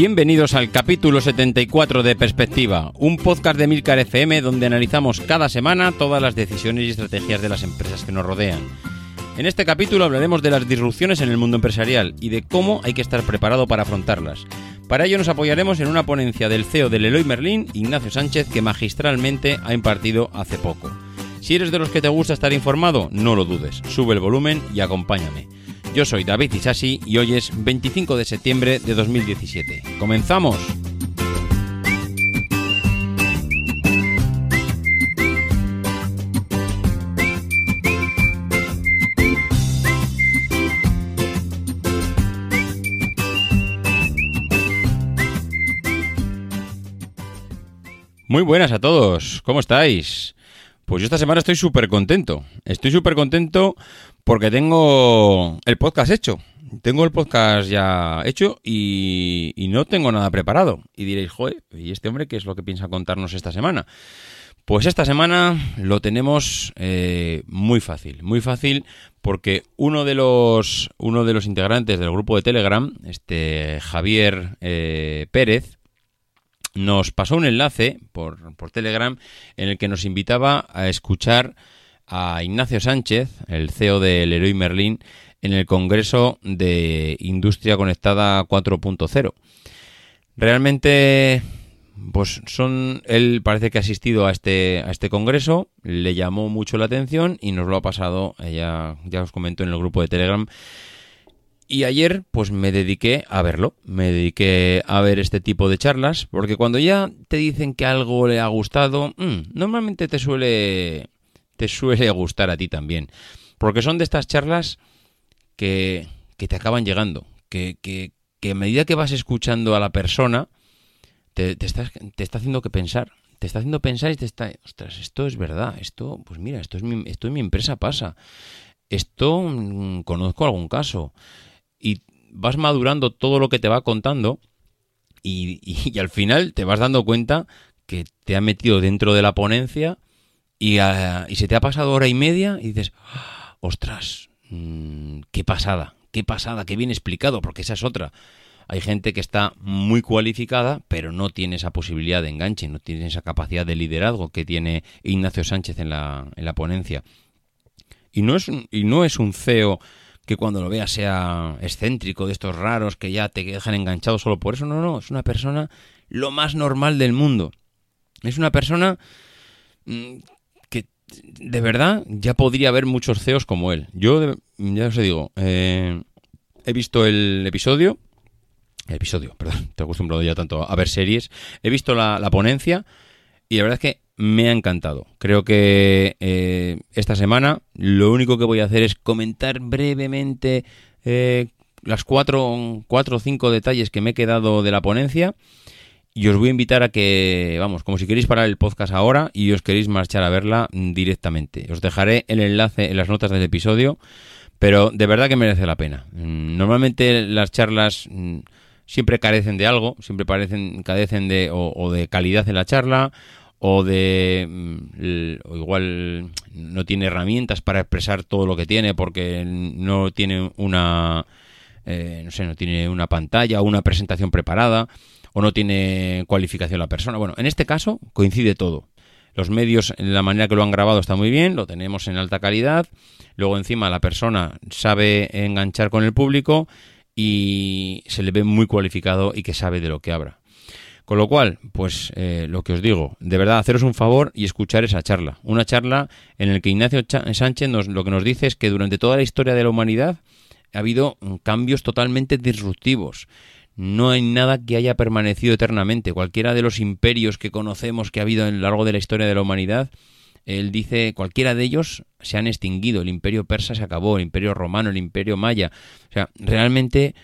Bienvenidos al capítulo 74 de Perspectiva, un podcast de Milcar FM donde analizamos cada semana todas las decisiones y estrategias de las empresas que nos rodean. En este capítulo hablaremos de las disrupciones en el mundo empresarial y de cómo hay que estar preparado para afrontarlas. Para ello nos apoyaremos en una ponencia del CEO del Eloy Merlin, Ignacio Sánchez, que magistralmente ha impartido hace poco. Si eres de los que te gusta estar informado, no lo dudes, sube el volumen y acompáñame. Yo soy David Isasi y hoy es 25 de septiembre de 2017. ¡Comenzamos! Muy buenas a todos, ¿cómo estáis? Pues yo esta semana estoy súper contento. Estoy súper contento porque tengo el podcast hecho. Tengo el podcast ya hecho y, no tengo nada preparado. Y diréis, joder, ¿y este hombre qué es lo que piensa contarnos esta semana? Pues esta semana lo tenemos eh, muy fácil, muy fácil porque uno de los uno de los integrantes del grupo de Telegram, este Javier eh, Pérez, nos pasó un enlace por, por Telegram en el que nos invitaba a escuchar a Ignacio Sánchez, el CEO del Leroy Merlin, en el Congreso de Industria Conectada 4.0. Realmente, pues son, él parece que ha asistido a este, a este congreso, le llamó mucho la atención y nos lo ha pasado, ya, ya os comento en el grupo de Telegram. Y ayer, pues me dediqué a verlo, me dediqué a ver este tipo de charlas, porque cuando ya te dicen que algo le ha gustado, mm, normalmente te suele te suele gustar a ti también. Porque son de estas charlas que, que te acaban llegando, que, que, que, a medida que vas escuchando a la persona, te, te, te está haciendo que pensar. Te está haciendo pensar y te está, ostras, esto es verdad, esto, pues mira, esto es mi, esto en mi empresa pasa. Esto mm, conozco algún caso. Y vas madurando todo lo que te va contando y, y, al final te vas dando cuenta que te ha metido dentro de la ponencia y, uh, y se te ha pasado hora y media y dices, ostras, mmm, qué pasada, qué pasada, qué bien explicado, porque esa es otra. Hay gente que está muy cualificada, pero no tiene esa posibilidad de enganche, no tiene esa capacidad de liderazgo que tiene Ignacio Sánchez en la, en la ponencia. Y no, es un, y no es un CEO que cuando lo veas sea excéntrico, de estos raros que ya te dejan enganchado solo por eso. No, no, es una persona lo más normal del mundo. Es una persona mm, de verdad, ya podría haber muchos CEOs como él. Yo, ya os digo, eh, he visto el episodio, episodio, perdón, te he acostumbrado ya tanto a ver series, he visto la, la ponencia y la verdad es que me ha encantado. Creo que eh, esta semana lo único que voy a hacer es comentar brevemente eh, las cuatro, cuatro o cinco detalles que me he quedado de la ponencia y os voy a invitar a que, vamos, como si queréis parar el podcast ahora y os queréis marchar a verla directamente. Os dejaré el enlace en las notas del episodio, pero de verdad que merece la pena. Mm, normalmente las charlas mm, siempre carecen de algo, siempre parecen, carecen de, o, o de calidad en la charla, o de mm, o igual no tiene herramientas para expresar todo lo que tiene porque no tiene una eh, no sé no tiene una pantalla o una presentación preparada o no tiene cualificación la persona. Bueno, en este caso coincide todo. Los medios, en la manera que lo han grabado está muy bien, lo tenemos en alta calidad. Luego encima la persona sabe enganchar con el público y se le ve muy cualificado y que sabe de lo que habla. Con lo cual, pues eh, lo que os digo, de verdad, haceros un favor y escuchar esa charla. Una charla en la que Ignacio Sánchez nos, lo que nos dice es que durante toda la historia de la humanidad ha habido cambios totalmente disruptivos No hay nada que haya permanecido eternamente. Cualquiera de los imperios que conocemos que ha habido a lo largo de la historia de la humanidad, él dice, cualquiera de ellos se han extinguido. El imperio persa se acabó, el imperio romano, el imperio maya. O sea, realmente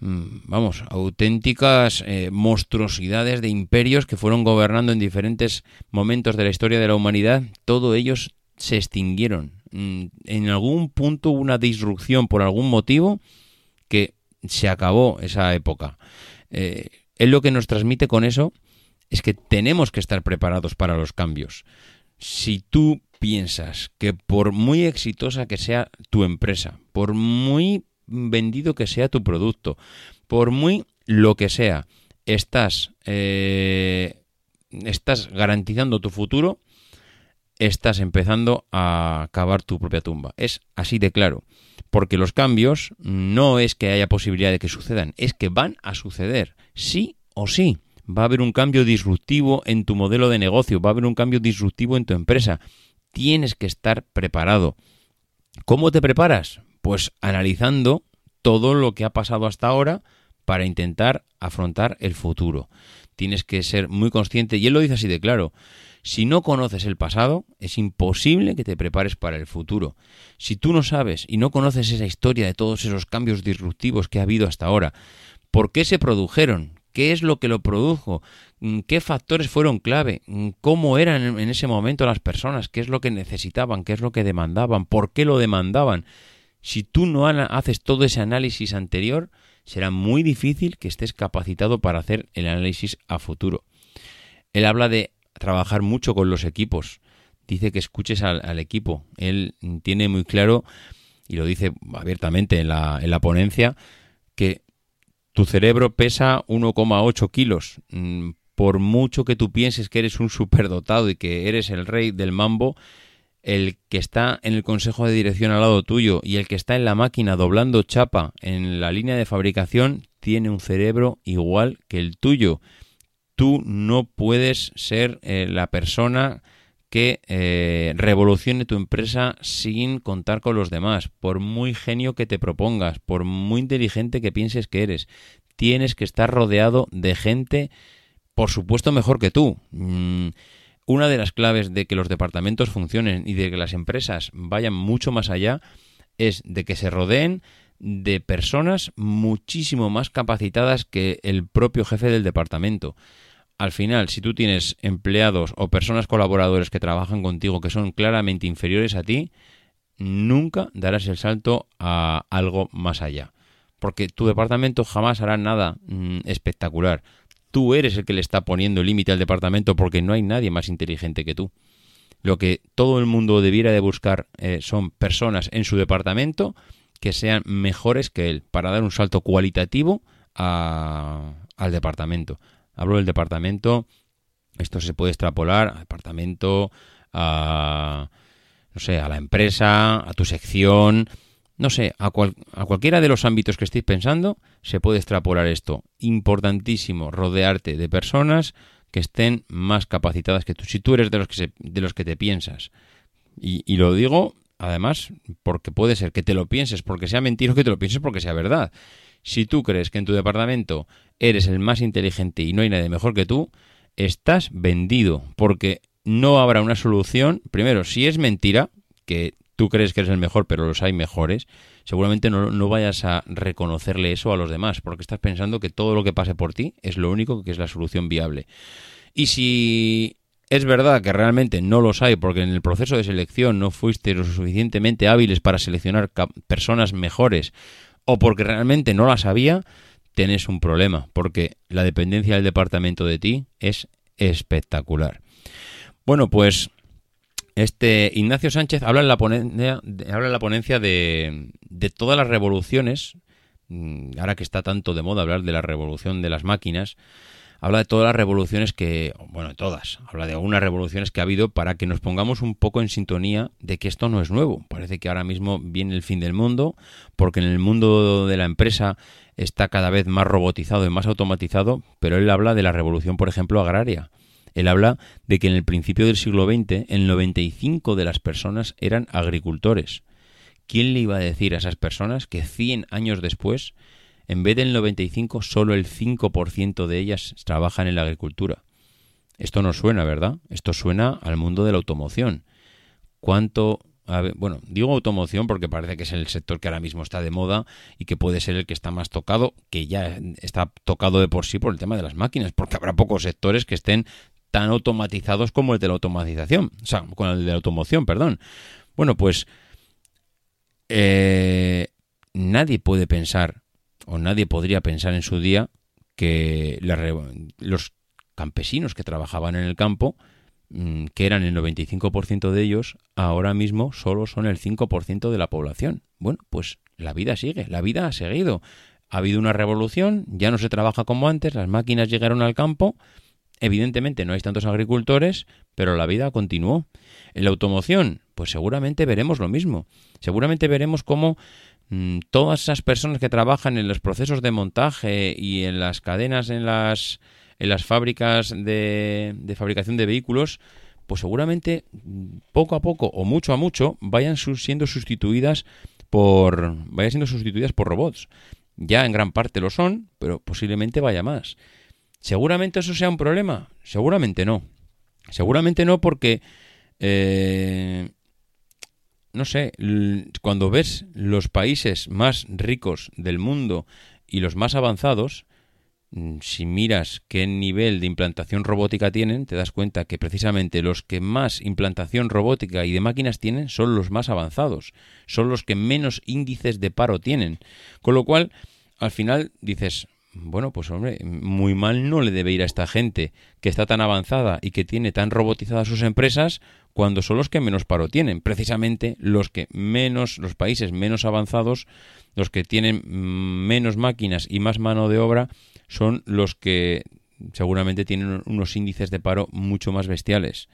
Mm, vamos, auténticas eh, monstruosidades de imperios que fueron gobernando en diferentes momentos de la historia de la humanidad, todos ellos se extinguieron. Mm, en algún punto hubo una disrupción por algún motivo que se acabó esa época. Eh, él lo que nos transmite con eso es que tenemos que estar preparados para los cambios. Si tú piensas que por muy exitosa que sea tu empresa, por muy vendido que sea tu producto, por muy lo que sea, estás, eh, estás garantizando tu futuro, estás empezando a cavar tu propia tumba. Es así de claro. Porque los cambios no es que haya posibilidad de que sucedan, es que van a suceder, sí o sí. Va a haber un cambio disruptivo en tu modelo de negocio, va a haber un cambio disruptivo en tu empresa. Tienes que estar preparado. ¿Cómo te preparas? Pues analizando todo lo que ha pasado hasta ahora para intentar afrontar el futuro. Tienes que ser muy consciente, y él lo dice así de claro, si no conoces el pasado, es imposible que te prepares para el futuro. Si tú no sabes y no conoces esa historia de todos esos cambios disruptivos que ha habido hasta ahora, ¿por qué se produjeron? ¿Qué es lo que lo produjo? ¿Qué factores fueron clave? ¿Cómo eran en ese momento las personas? ¿Qué es lo que necesitaban? ¿Qué es lo que demandaban? ¿Por qué lo demandaban? Si tú no haces todo ese análisis anterior, será muy difícil que estés capacitado para hacer el análisis a futuro. Él habla de trabajar mucho con los equipos. Dice que escuches al, equipo. Él tiene muy claro, y lo dice abiertamente en la, en la ponencia, que tu cerebro pesa 1,8 kilos. Mm, por mucho que tú pienses que eres un superdotado y que eres el rey del mambo, el que está en el consejo de dirección al lado tuyo y el que está en la máquina doblando chapa en la línea de fabricación tiene un cerebro igual que el tuyo. Tú no puedes ser eh, la persona que eh, revolucione tu empresa sin contar con los demás, por muy genio que te propongas, por muy inteligente que pienses que eres. Tienes que estar rodeado de gente, por supuesto, mejor que tú. Mm, una de las claves de que los departamentos funcionen y de que las empresas vayan mucho más allá es de que se rodeen de personas muchísimo más capacitadas que el propio jefe del departamento. Al final, si tú tienes empleados o personas colaboradores que trabajan contigo que son claramente inferiores a ti, nunca darás el salto a algo más allá. Porque tu departamento jamás hará nada mm, espectacular tú eres el que le está poniendo límite al departamento porque no hay nadie más inteligente que tú. Lo que todo el mundo debiera de buscar eh, son personas en su departamento que sean mejores que él para dar un salto cualitativo al departamento. Hablo del departamento, esto se puede extrapolar al departamento, a, no sé, a la empresa, a tu sección, no sé, a, a, cualquiera de los ámbitos que estéis pensando, se puede extrapolar esto. Importantísimo rodearte de personas que estén más capacitadas que tú. Si tú eres de los que, de los que te piensas, y, lo digo además porque puede ser que te lo pienses porque sea mentira o que te lo pienses porque sea verdad. Si tú crees que en tu departamento eres el más inteligente y no hay nadie mejor que tú, estás vendido porque no habrá una solución. Primero, si es mentira, que tú crees que eres el mejor, pero los hay mejores, seguramente no, vayas a reconocerle eso a los demás, porque estás pensando que todo lo que pase por ti es lo único que es la solución viable. Y si es verdad que realmente no los hay, porque en el proceso de selección no fuiste lo suficientemente hábiles para seleccionar personas mejores, o porque realmente no las había, tenés un problema, porque la dependencia del departamento de ti es espectacular. Bueno, pues este Ignacio Sánchez habla en la ponencia, habla en la ponencia de, de todas las revoluciones, mm, ahora que está tanto de moda hablar de la revolución de las máquinas, habla de todas las revoluciones que, bueno, todas, habla de algunas revoluciones que ha habido para que nos pongamos un poco en sintonía de que esto no es nuevo. Parece que ahora mismo viene el fin del mundo, porque en el mundo de la empresa está cada vez más robotizado y más automatizado, pero él habla de la revolución, por ejemplo, agraria. Él habla de que en el principio del siglo XX el 95 de las personas eran agricultores. ¿Quién le iba a decir a esas personas que 100 años después En vez del 95, solo el 5% de ellas trabajan en la agricultura. Esto no suena, ¿verdad? Esto suena al mundo de la automoción. ¿Cuánto bueno, digo automoción porque parece que es el sector que ahora mismo está de moda y que puede ser el que está más tocado, que ya está tocado de por sí por el tema de las máquinas, porque habrá pocos sectores que estén tan automatizados como el de la automatización, o sea, con el de la automoción, perdón. Bueno, pues eh, nadie puede pensar, o nadie podría pensar en su día, que los campesinos que trabajaban en el campo Mm, que eran el 95% de ellos, ahora mismo solo son el 5% de la población. Bueno, pues la vida sigue, la vida ha seguido. Ha habido una revolución, ya no se trabaja como antes, las máquinas llegaron al campo, evidentemente no hay tantos agricultores, pero la vida continuó. En la automoción, pues seguramente veremos lo mismo. Seguramente veremos cómo todas esas personas que trabajan en los procesos de montaje y en las cadenas en las en las fábricas de, fabricación de vehículos, pues seguramente poco a poco o mucho a mucho vayan siendo sustituidas por vayan siendo sustituidas por robots. Ya en gran parte lo son, pero posiblemente vaya más. ¿Seguramente eso sea un problema? Seguramente no. Seguramente no porque, eh, no sé, cuando ves los países más ricos del mundo y los más avanzados, Mm, si miras qué nivel de implantación robótica tienen, te das cuenta que precisamente los que más implantación robótica y de máquinas tienen son los más avanzados, son los que menos índices de paro tienen. Con lo cual, al final dices, bueno, pues hombre, muy mal no le debe ir a esta gente que está tan avanzada y que tiene tan robotizadas sus empresas cuando son los que menos paro tienen. Precisamente los que menos, los países menos avanzados, los que tienen mm, menos máquinas y más mano de obra, son los que seguramente tienen unos índices de paro mucho más bestiales.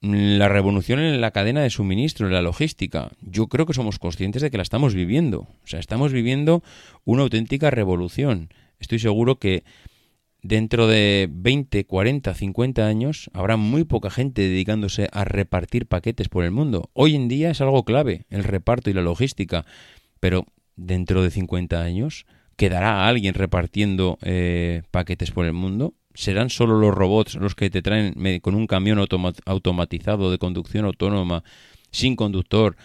La revolución en la cadena de suministro, en la logística, yo creo que somos conscientes de que la estamos viviendo. O sea, estamos viviendo una auténtica revolución. Estoy seguro que dentro de 20, 40, 50 años habrá muy poca gente dedicándose a repartir paquetes por el mundo. Hoy en día es algo clave, el reparto y la logística. Pero dentro de 50 años ¿Quedará alguien repartiendo eh, paquetes por el mundo? ¿Serán solo los robots los que te traen con un camión automatizado de conducción autónoma, sin conductor,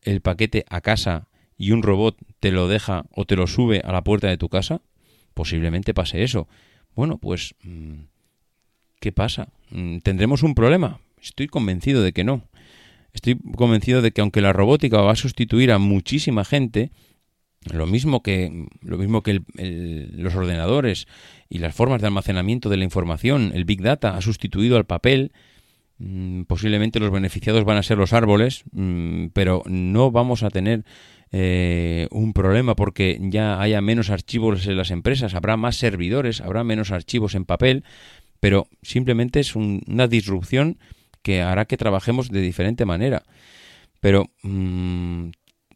el paquete a casa y un robot te lo deja o te lo sube a la puerta de tu casa? Posiblemente pase eso. Bueno, pues, mm, ¿qué pasa? Mm, ¿Tendremos un problema? Estoy convencido de que no. Estoy convencido de que aunque la robótica va a sustituir a muchísima gente, lo mismo que, lo mismo que los ordenadores y las formas de almacenamiento de la información, el Big Data ha sustituido al papel, mm, posiblemente los beneficiados van a ser los árboles, pero no vamos a tener eh, un problema porque ya haya menos archivos en las empresas, habrá más servidores, habrá menos archivos en papel, pero simplemente es una disrupción que hará que trabajemos de diferente manera. Pero mm,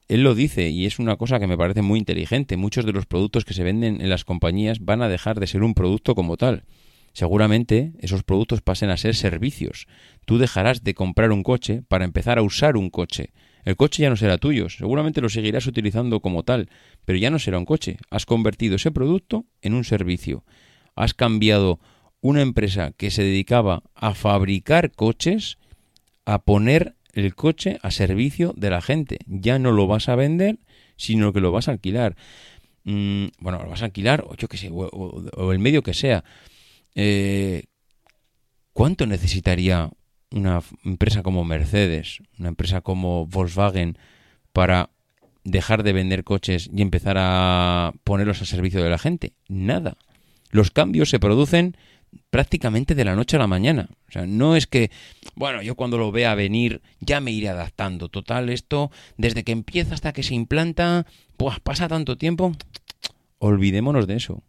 él lo dice y es una cosa que me parece muy inteligente. Muchos de los productos que se venden en las compañías van a dejar de ser un producto como tal. Seguramente esos productos pasen a ser servicios. Tú dejarás de comprar un coche para empezar a usar un coche. El coche ya no será tuyo, seguramente lo seguirás utilizando como tal, pero ya no será un coche. Has convertido ese producto en un servicio. Has cambiado una empresa que se dedicaba a fabricar coches a poner el coche a servicio de la gente. Ya no lo vas a vender, sino que lo vas a alquilar. Mm, bueno, lo vas a alquilar, o yo que sé, o, el medio que sea. Eh, ¿Cuánto necesitaría una empresa como Mercedes, una empresa como Volkswagen, para dejar de vender coches y empezar a ponerlos a servicio de la gente? Nada. Los cambios se producen prácticamente de la noche a la mañana. O sea, no es que, bueno, yo cuando lo vea venir ya me iré adaptando. Total, esto, desde que empieza hasta que se implanta, pues pasa tanto tiempo. Olvidémonos de eso.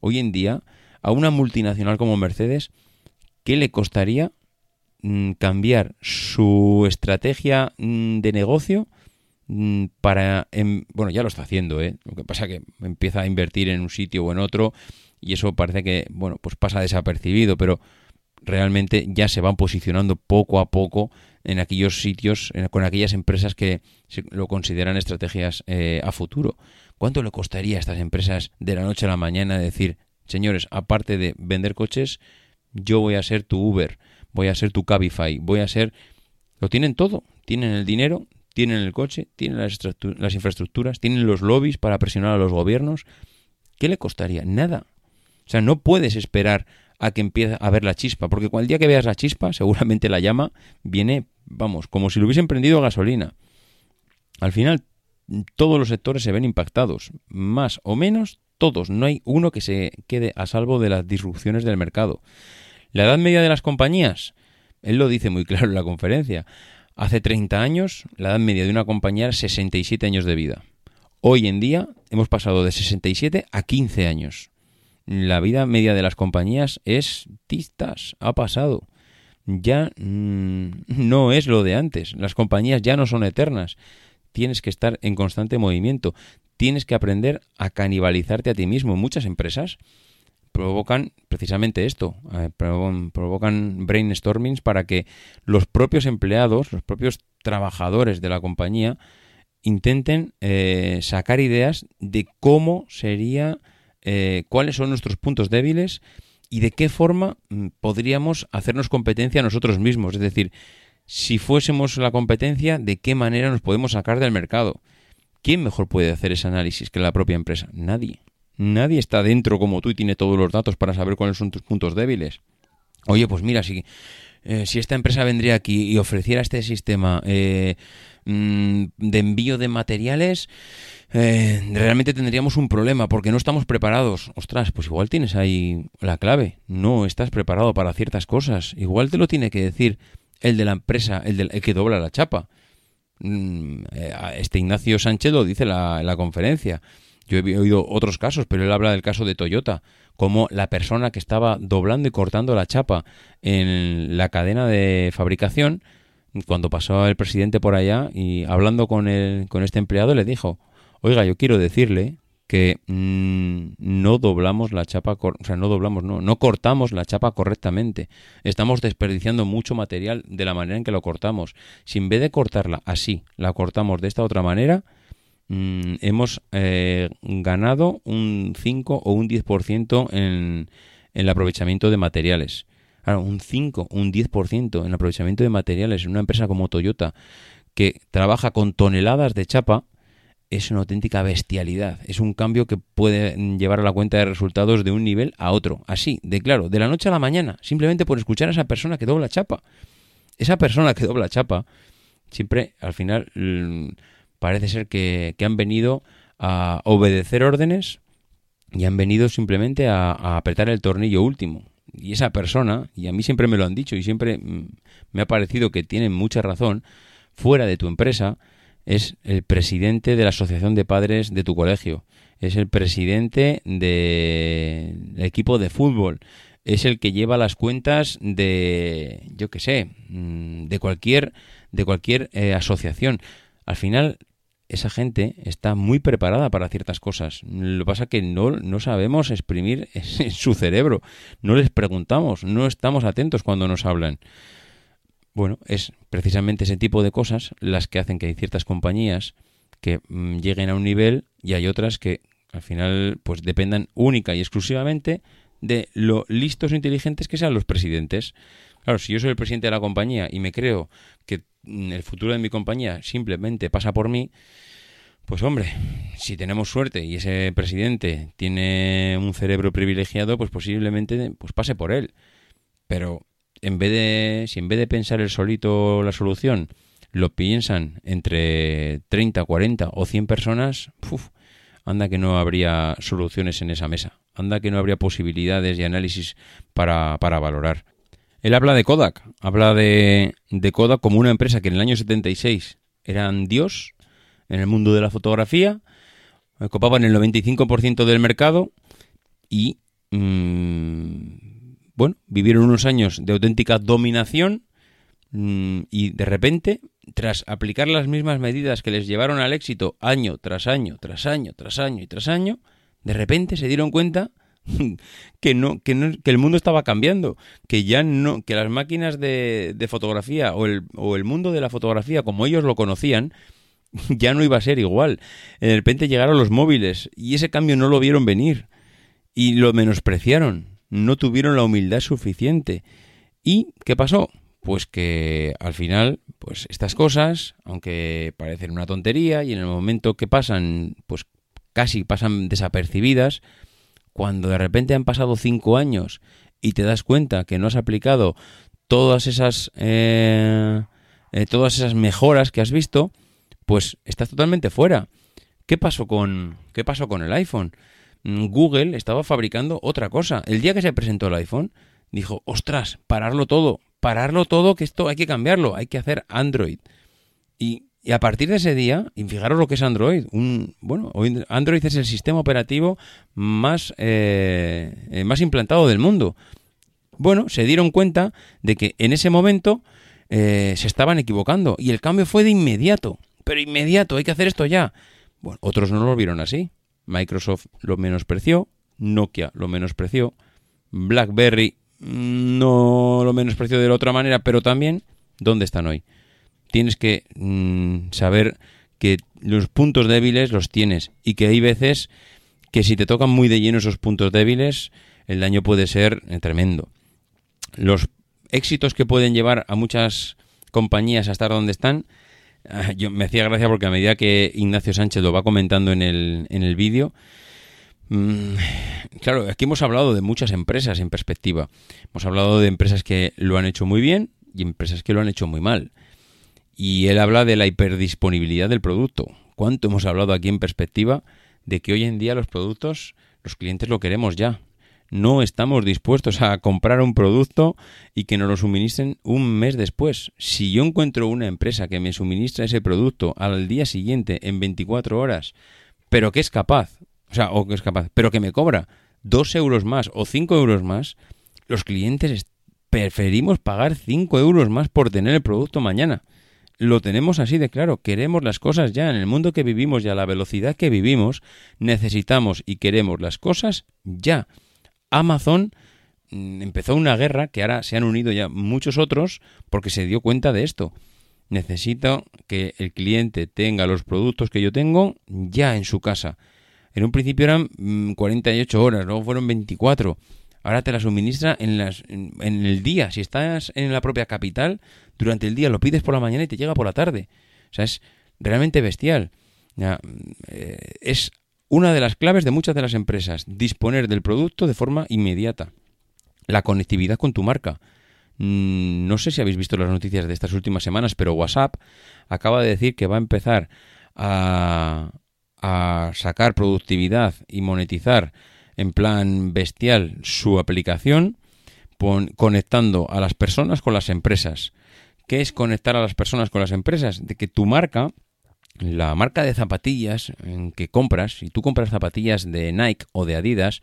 Hoy en día, a una multinacional como Mercedes, ¿qué le costaría cambiar su estrategia mm, de negocio mm, para... Em, bueno, ya lo está haciendo, ¿eh? Lo que pasa es que empieza a invertir en un sitio o en otro y eso parece que, bueno, pues pasa desapercibido, pero realmente ya se van posicionando poco a poco en aquellos sitios, con aquellas empresas que lo consideran estrategias eh, a futuro. ¿Cuánto le costaría a estas empresas de la noche a la mañana decir, señores, aparte de vender coches, yo voy a ser tu Uber, voy a ser tu Cabify, voy a ser... Lo tienen todo, tienen el dinero, tienen el coche, tienen las, las infraestructuras, tienen los lobbies para presionar a los gobiernos. ¿Qué le costaría? Nada. O sea, no puedes esperar a que empiece a ver la chispa, porque el día que veas la chispa, seguramente la llama viene, vamos, como si lo hubiesen prendido gasolina. Al final, todos los sectores se ven impactados, más o menos todos, no hay uno que se quede a salvo de las disrupciones del mercado. La edad media de las compañías, él lo dice muy claro en la conferencia, hace 30 años la edad media de una compañía era 67 años de vida. Hoy en día hemos pasado de 67 a 15 años la vida media de las compañías es tistas, ha pasado. Ya mm, no es lo de antes. Las compañías ya no son eternas. Tienes que estar en constante movimiento. Tienes que aprender a canibalizarte a ti mismo. Muchas empresas provocan precisamente esto, eh, provocan brainstormings para que los propios empleados, los propios trabajadores de la compañía intenten eh, sacar ideas de cómo sería eh, cuáles son nuestros puntos débiles y de qué forma mm, podríamos hacernos competencia a nosotros mismos. Es decir, si fuésemos la competencia, ¿de qué manera nos podemos sacar del mercado? ¿Quién mejor puede hacer ese análisis que la propia empresa? Nadie. Nadie está dentro como tú y tiene todos los datos para saber cuáles son tus puntos débiles. Oye, pues mira, si, eh, si esta empresa vendría aquí y ofreciera este sistema eh, mm, de envío de materiales, eh, realmente tendríamos un problema porque no estamos preparados. Ostras, pues igual tienes ahí la clave. No estás preparado para ciertas cosas. Igual te lo tiene que decir el de la empresa, el, del, que dobla la chapa. Mm, eh, este Ignacio Sánchez lo dice en la conferencia. Yo he oído otros casos, pero él habla del caso de Toyota, como la persona que estaba doblando y cortando la chapa en la cadena de fabricación, cuando pasó el presidente por allá y hablando con, el, con este empleado le dijo, Oiga, yo quiero decirle que mm, no doblamos la chapa, o sea, no doblamos, no, no cortamos la chapa correctamente. Estamos desperdiciando mucho material de la manera en que lo cortamos. Si en vez de cortarla así, la cortamos de esta otra manera, mm, hemos eh, ganado un 5 o un 10% en, en el aprovechamiento de materiales. Un 5, un 10% en el aprovechamiento de materiales en una empresa como Toyota que trabaja con toneladas de chapa, es una auténtica bestialidad. Es un cambio que puede llevar a la cuenta de resultados de un nivel a otro. Así, de claro, de la noche a la mañana, simplemente por escuchar a esa persona que dobla chapa. Esa persona que dobla chapa, siempre al final parece ser que, han venido a obedecer órdenes y han venido simplemente a, apretar el tornillo último. Y esa persona, y a mí siempre me lo han dicho y siempre mm, me ha parecido que tienen mucha razón, fuera de tu empresa, es el presidente de la asociación de padres de tu colegio, es el presidente del equipo de fútbol, es el que lleva las cuentas de, yo qué sé, mm, de cualquier, de cualquier eh, asociación. Al final, esa gente está muy preparada para ciertas cosas. Lo que pasa es que no, no sabemos exprimir su cerebro, no les preguntamos, no estamos atentos cuando nos hablan. Bueno, es precisamente ese tipo de cosas las que hacen que hay ciertas compañías que mm, lleguen a un nivel y hay otras que al final pues dependan única y exclusivamente de lo listos e inteligentes que sean los presidentes. Claro, si yo soy el presidente de la compañía y me creo que mm, el futuro de mi compañía simplemente pasa por mí, pues hombre, si tenemos suerte y ese presidente tiene un cerebro privilegiado, pues posiblemente pues pase por él. Pero en vez de, si en vez de pensar el solito la solución, lo piensan entre 30, 40 o 100 personas, anda que no habría soluciones en esa mesa, anda que no habría posibilidades y análisis para, para valorar. Él habla de Kodak, habla de, de Kodak como una empresa que en el año 76 eran Dios en el mundo de la fotografía, ocupaban el 95% del mercado y mm, bueno, vivieron unos años de auténtica dominación mm, y de repente, tras aplicar las mismas medidas que les llevaron al éxito año tras año, tras año, tras año y tras año, de repente se dieron cuenta que no, que no, que el mundo estaba cambiando, que ya no, que las máquinas de, de fotografía o el, o el mundo de la fotografía como ellos lo conocían, ya no iba a ser igual. De repente llegaron los móviles y ese cambio no lo vieron venir y lo menospreciaron, no tuvieron la humildad suficiente. ¿Y qué pasó? Pues que al final, pues estas cosas, aunque parecen una tontería y en el momento que pasan, pues casi pasan desapercibidas, cuando de repente han pasado cinco años y te das cuenta que no has aplicado todas esas eh, eh, todas esas mejoras que has visto, pues estás totalmente fuera. ¿Qué pasó con qué pasó con el iPhone? Mm, Google estaba fabricando otra cosa. El día que se presentó el iPhone, dijo, ostras, pararlo todo, pararlo todo, que esto hay que cambiarlo, hay que hacer Android. Y, a partir de ese día, y fijaros lo que es Android, un, bueno, Android es el sistema operativo más, eh, eh, más implantado del mundo. Bueno, se dieron cuenta de que en ese momento eh, se estaban equivocando y el cambio fue de inmediato, pero inmediato, hay que hacer esto ya. Bueno, otros no lo vieron así. Microsoft lo menospreció, Nokia lo menospreció, BlackBerry no lo menospreció de la otra manera, pero también, ¿dónde están hoy? Tienes que mm, saber que los puntos débiles los tienes y que hay veces que si te tocan muy de lleno esos puntos débiles, el daño puede ser eh, tremendo. Los éxitos que pueden llevar a muchas compañías a estar donde están, ah, yo me hacía gracia porque a medida que Ignacio Sánchez lo va comentando en el, en el vídeo, Mm, claro, aquí hemos hablado de muchas empresas en perspectiva. Hemos hablado de empresas que lo han hecho muy bien y empresas que lo han hecho muy mal. Y él habla de la hiperdisponibilidad del producto. ¿Cuánto hemos hablado aquí en perspectiva de que hoy en día los productos, los clientes lo queremos ya? No estamos dispuestos a comprar un producto y que nos lo suministren un mes después. Si yo encuentro una empresa que me suministra ese producto al día siguiente en 24 horas, pero que es capaz o sea, o que es capaz, pero que me cobra dos euros más o cinco euros más, los clientes preferimos pagar cinco euros más por tener el producto mañana. Lo tenemos así de claro, queremos las cosas ya, en el mundo que vivimos y a la velocidad que vivimos, necesitamos y queremos las cosas ya. Amazon mm, empezó una guerra que ahora se han unido ya muchos otros porque se dio cuenta de esto. Necesito que el cliente tenga los productos que yo tengo ya en su casa. En un principio eran 48 mm, horas, luego fueron 24. Ahora te la suministra en, las, en, el día. Si estás en la propia capital, durante el día lo pides por la mañana y te llega por la tarde. O sea, es realmente bestial. Eh, es una de las claves de muchas de las empresas, disponer del producto de forma inmediata. La conectividad con tu marca. Mm, no sé si habéis visto las noticias de estas últimas semanas, pero WhatsApp acaba de decir que va a empezar a, a sacar productividad y monetizar en plan bestial su aplicación, conectando a las personas con las empresas. ¿Qué es conectar a las personas con las empresas? De que tu marca, la marca de zapatillas que compras, si tú compras zapatillas de Nike o de Adidas,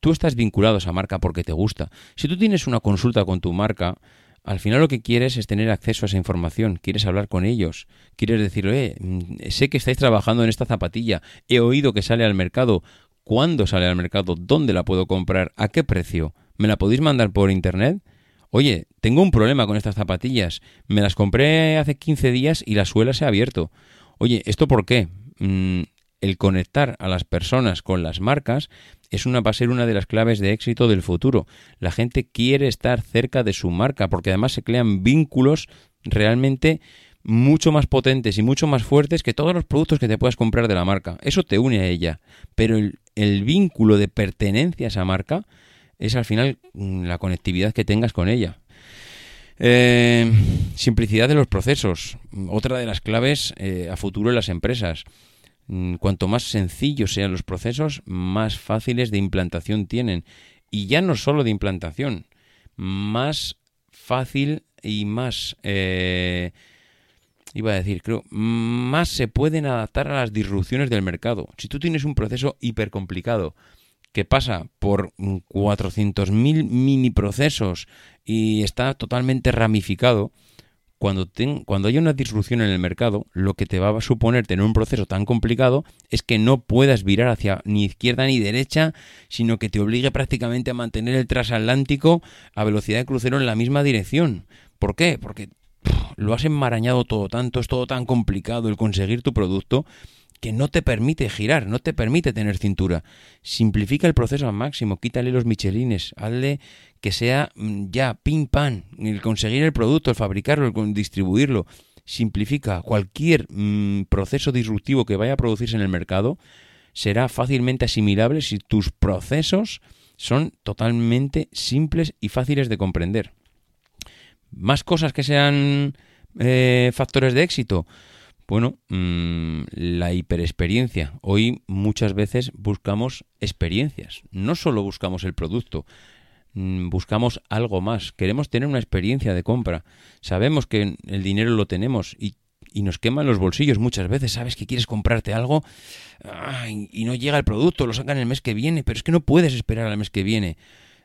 tú estás vinculado a esa marca porque te gusta. Si tú tienes una consulta con tu marca, al final lo que quieres es tener acceso a esa información, quieres hablar con ellos, quieres decirle, eh, sé que estáis trabajando en esta zapatilla, he oído que sale al mercado, ¿cuándo sale al mercado? ¿Dónde la puedo comprar? ¿A qué precio? ¿Me la podéis mandar por internet? Oye, tengo un problema con estas zapatillas, me las compré hace 15 días y la suela se ha abierto. Oye, ¿esto por qué? Mm, el conectar a las personas con las marcas es una, va a ser una de las claves de éxito del futuro. La gente quiere estar cerca de su marca porque además se crean vínculos realmente mucho más potentes y mucho más fuertes que todos los productos que te puedas comprar de la marca. Eso te une a ella. Pero el, vínculo de pertenencia a esa marca es al final mm, la conectividad que tengas con ella. Eh, simplicidad de los procesos. Otra de las claves eh, a futuro en las empresas. Mm, cuanto más sencillos sean los procesos, más fáciles de implantación tienen. Y ya no solo de implantación, más fácil y más... Eh, iba a decir, creo, más se pueden adaptar a las disrupciones del mercado. Si tú tienes un proceso hiper complicado que pasa por 400.000 mini procesos y está totalmente ramificado, cuando, cuando haya una disrupción en el mercado, lo que te va a suponer tener un proceso tan complicado es que no puedas virar hacia ni izquierda ni derecha, sino que te obligue prácticamente a mantener el transatlántico a velocidad de crucero en la misma dirección. ¿Por qué? Porque lo has enmarañado todo tanto, es todo tan complicado el conseguir tu producto que no te permite girar, no te permite tener cintura. Simplifica el proceso al máximo, quítale los michelines, hazle que sea mm, ya pim pam, el conseguir el producto, el fabricarlo, el distribuirlo. Simplifica cualquier mm, proceso disruptivo que vaya a producirse en el mercado, será fácilmente asimilable si tus procesos son totalmente simples y fáciles de comprender. Más cosas que sean eh, factores de éxito. Bueno, mm, la hiperexperiencia. Hoy muchas veces buscamos experiencias. No solo buscamos el producto, mm, buscamos algo más. Queremos tener una experiencia de compra. Sabemos que el dinero lo tenemos y, nos queman los bolsillos muchas veces. Sabes que quieres comprarte algo y no llega el producto, lo sacan el mes que viene, pero es que no puedes esperar al mes que viene.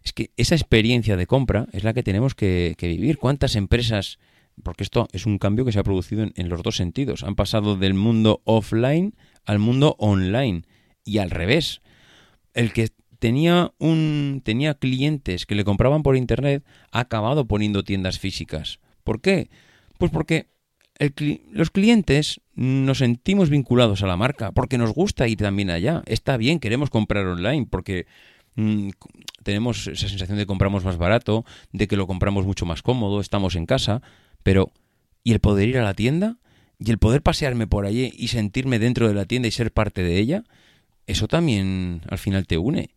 Es que esa experiencia de compra es la que tenemos que vivir. ¿Cuántas empresas porque esto es un cambio que se ha producido en, los dos sentidos. Han pasado del mundo offline al mundo online y al revés. El que tenía un tenía clientes que le compraban por internet ha acabado poniendo tiendas físicas. ¿Por qué? Pues porque los clientes nos sentimos vinculados a la marca, porque nos gusta ir también allá. Está bien, queremos comprar online, porque mm, tenemos esa sensación de que compramos más barato, de que lo compramos mucho más cómodo, estamos en casa, pero, ¿y el poder ir a la tienda? ¿Y el poder pasearme por allí y sentirme dentro de la tienda y ser parte de ella? Eso también al final te une.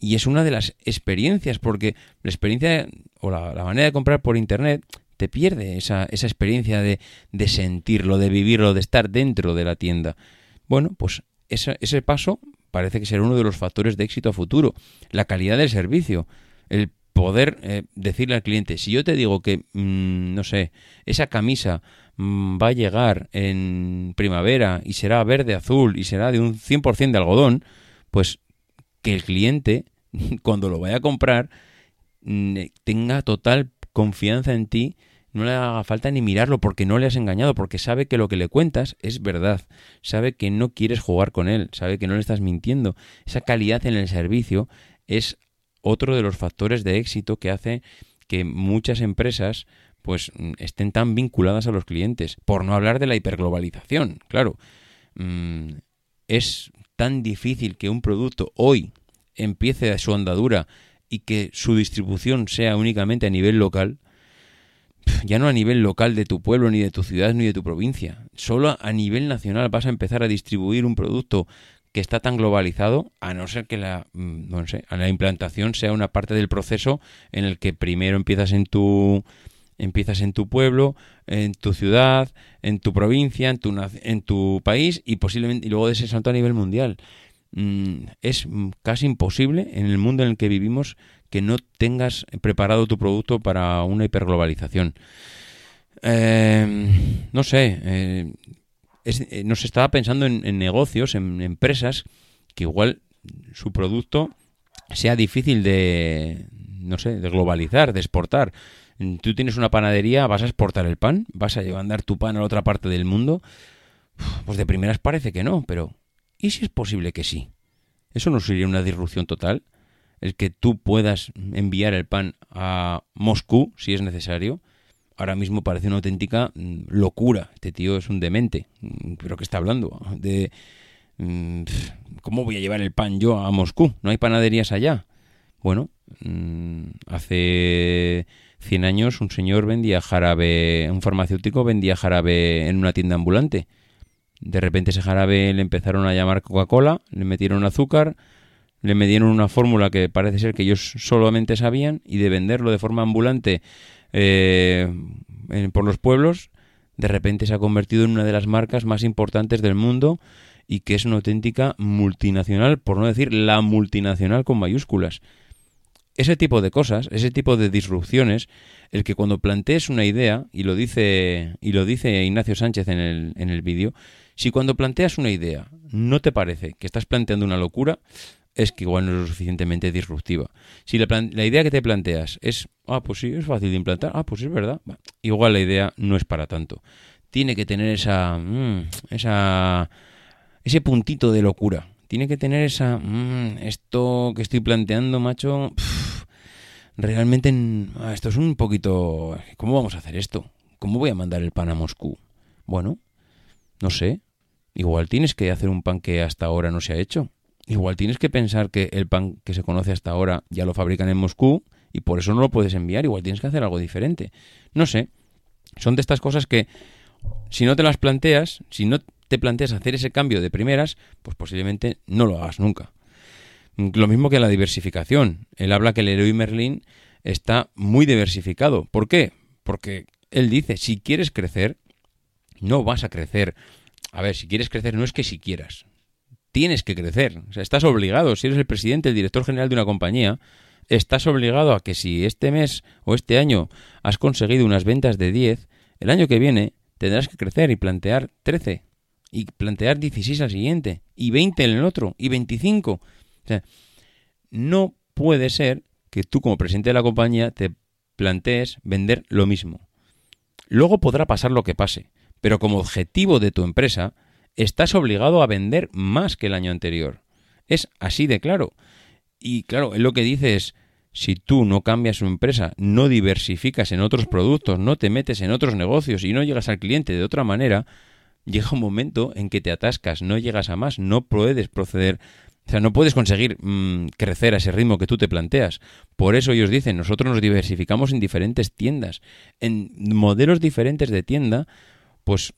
Y es una de las experiencias, porque la experiencia o la, manera de comprar por Internet te pierde esa, esa experiencia de, de, sentirlo, de vivirlo, de estar dentro de la tienda. Bueno, pues ese, ese paso parece que será uno de los factores de éxito a futuro. La calidad del servicio, el poder eh, decirle al cliente, si yo te digo que, mm, no sé, esa camisa mm, va a llegar en primavera y será verde, azul y será de un 100% de algodón, pues que el cliente, cuando lo vaya a comprar, mm, tenga total confianza en ti, no le haga falta ni mirarlo porque no le has engañado, porque sabe que lo que le cuentas es verdad, sabe que no quieres jugar con él, sabe que no le estás mintiendo. Esa calidad en el servicio es otro de los factores de éxito que hace que muchas empresas pues mm, estén tan vinculadas a los clientes, por no hablar de la hiperglobalización, claro. Mm, es tan difícil que un producto hoy empiece su andadura y que su distribución sea únicamente a nivel local, ya no a nivel local de tu pueblo, ni de tu ciudad, ni de tu provincia. Solo a nivel nacional vas a empezar a distribuir un producto que está tan globalizado, a no ser que la, mm, no sé, la implantación sea una parte del proceso en el que primero empiezas en tu empiezas en tu pueblo, en tu ciudad, en tu provincia, en tu, en tu país y posiblemente y luego de ese salto a nivel mundial. Mm, es casi imposible en el mundo en el que vivimos que no tengas preparado tu producto para una hiperglobalización. Eh, no sé, eh, eh, nos estaba pensando en, negocios, en empresas, que igual su producto sea difícil de, no sé, de globalizar, de exportar. Tú tienes una panadería, vas a exportar el pan, vas a llevar tu pan a otra parte del mundo. Pues de primeras parece que no, pero ¿y si es posible que sí? ¿Eso no sería una disrupción total? El que tú puedas enviar el pan a Moscú, si es necesario, ahora mismo parece una auténtica mm, locura. Este tío es un demente. Mm, ¿Pero qué está hablando? De. Mm, ¿Cómo voy a llevar el pan yo a Moscú? ¿No hay panaderías allá? Bueno, hace 100 años un señor vendía jarabe, un farmacéutico vendía jarabe en una tienda ambulante. De repente ese jarabe le empezaron a llamar Coca-Cola, le metieron azúcar, le metieron una fórmula que parece ser que ellos solamente sabían y de venderlo de forma ambulante eh, por los pueblos, de repente se ha convertido en una de las marcas más importantes del mundo y que es una auténtica multinacional, por no decir la multinacional con mayúsculas. Ese tipo de cosas, ese tipo de disrupciones, el que cuando plantees una idea, y lo dice, y lo dice Ignacio Sánchez en el, en el vídeo, si cuando planteas una idea no te parece que estás planteando una locura, es que igual no es lo suficientemente disruptiva. Si la, idea que te planteas es, ah, pues sí, es fácil de implantar, ah, pues es verdad, igual la idea no es para tanto. Tiene que tener esa, mm, esa, ese puntito de locura. Tiene que tener esa, mm, esto que estoy planteando, macho, realmente, ah, esto es un poquito, ¿cómo vamos a hacer esto? ¿cómo voy a mandar el pan a Moscú? Bueno, no sé. Igual tienes que hacer un pan que hasta ahora no se ha hecho. Igual tienes que pensar que el pan que se conoce hasta ahora ya lo fabrican en Moscú y por eso no lo puedes enviar. Igual tienes que hacer algo diferente. No sé. Son de estas cosas que si no te las planteas, si no te planteas hacer ese cambio de primeras, pues posiblemente no lo hagas nunca. Lo mismo que la diversificación. Él habla que el Leroy Merlin está muy diversificado. ¿Por qué? Porque él dice, si quieres crecer, no vas a crecer. A ver, si quieres crecer no es que si quieras. Tienes que crecer. O sea, estás obligado. Si eres el presidente, el director general de una compañía, estás obligado a que si este mes o este año has conseguido unas ventas de 10, el año que viene tendrás que crecer y plantear 13 y plantear 16 al siguiente y 20 en el otro y 25. O sea, no puede ser que tú como presidente de la compañía te plantees vender lo mismo. Luego podrá pasar lo que pase, pero como objetivo de tu empresa estás obligado a vender más que el año anterior. Es así de claro. Y claro, lo que dice es, si tú no cambias tu empresa, no diversificas en otros productos, no te metes en otros negocios y no llegas al cliente de otra manera, llega un momento en que te atascas, no llegas a más, no puedes proceder, o sea, no puedes conseguir mm, crecer a ese ritmo que tú te planteas. Por eso ellos dicen, nosotros nos diversificamos en diferentes tiendas, en modelos diferentes de tienda, pues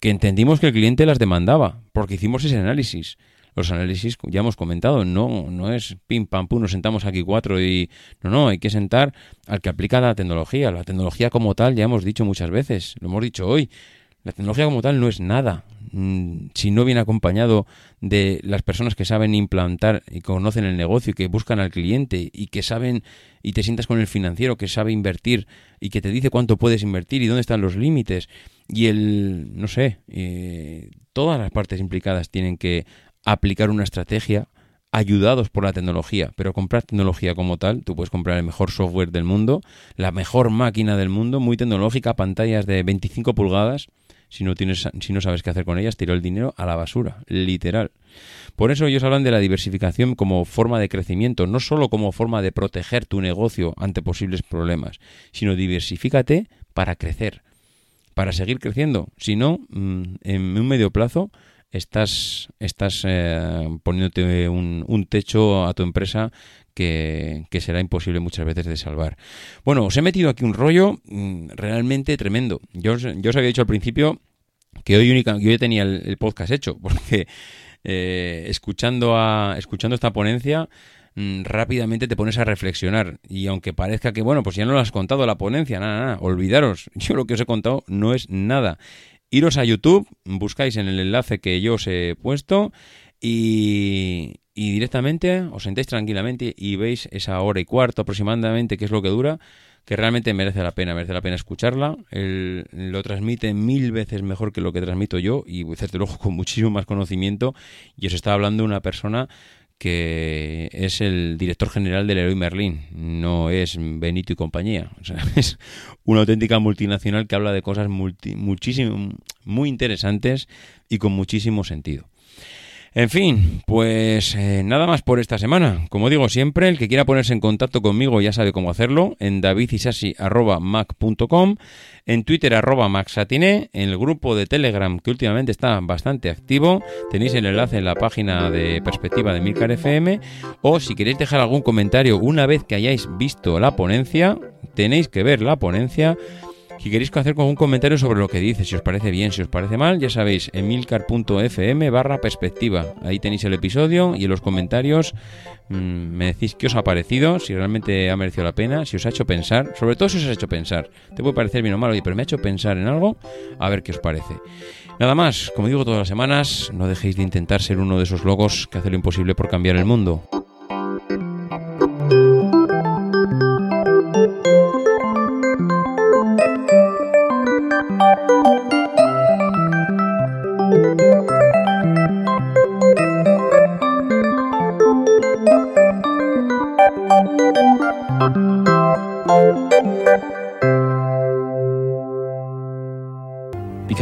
que entendimos que el cliente las demandaba, porque hicimos ese análisis los análisis ya hemos comentado, no, no es pim pam pum, nos sentamos aquí cuatro y no, no, hay que sentar al que aplica la tecnología. La tecnología como tal, ya hemos dicho muchas veces, lo hemos dicho hoy, la tecnología como tal no es nada si no viene acompañado de las personas que saben implantar y conocen el negocio y que buscan al cliente y que saben y te sientas con el financiero que sabe invertir y que te dice cuánto puedes invertir y dónde están los límites y el no sé eh, todas las partes implicadas tienen que aplicar una estrategia ayudados por la tecnología, pero comprar tecnología como tal, tú puedes comprar el mejor software del mundo, la mejor máquina del mundo, muy tecnológica, pantallas de 25 pulgadas, si no tienes si no sabes qué hacer con ellas, tiro el dinero a la basura, literal. Por eso ellos hablan de la diversificación como forma de crecimiento, no solo como forma de proteger tu negocio ante posibles problemas, sino diversifícate para crecer, para seguir creciendo. Si no, mm, en un medio plazo estás, estás eh, poniéndote un, un, techo a tu empresa que, será imposible muchas veces de salvar. Bueno, os he metido aquí un rollo mm, realmente tremendo. Yo, yo os había dicho al principio que hoy, única, yo tenía el, podcast hecho, porque eh, escuchando, a, escuchando esta ponencia mm, rápidamente te pones a reflexionar y aunque parezca que bueno pues ya no lo has contado la ponencia nada nada olvidaros yo lo que os he contado no es nada iros a YouTube, buscáis en el enlace que yo os he puesto y, directamente os sentéis tranquilamente y veis esa hora y cuarto aproximadamente, que es lo que dura, que realmente merece la pena, merece la pena escucharla. Él lo transmite mil veces mejor que lo que transmito yo y desde luego con muchísimo más conocimiento y os está hablando una persona que es el director general del Leroy Merlin, no es Benito y compañía. O sea, es una auténtica multinacional que habla de cosas muchísimo, muy interesantes y con muchísimo sentido. En fin, pues eh, nada más por esta semana. Como digo siempre, el que quiera ponerse en contacto conmigo ya sabe cómo hacerlo, en davidisasi.mac.com, en Twitter arroba en el grupo de Telegram que últimamente está bastante activo, tenéis el enlace en la página de perspectiva de Milcar FM, o si queréis dejar algún comentario una vez que hayáis visto la ponencia, tenéis que ver la ponencia si queréis hacer un comentario sobre lo que dice, si os parece bien, si os parece mal, ya sabéis, emilcar.fm barra perspectiva. Ahí tenéis el episodio y en los comentarios mmm, me decís qué os ha parecido, si realmente ha merecido la pena, si os ha hecho pensar, sobre todo si os ha hecho pensar. Te puede parecer bien o mal, pero me ha hecho pensar en algo, a ver qué os parece. Nada más, como digo todas las semanas, no dejéis de intentar ser uno de esos logos que hace lo imposible por cambiar el mundo.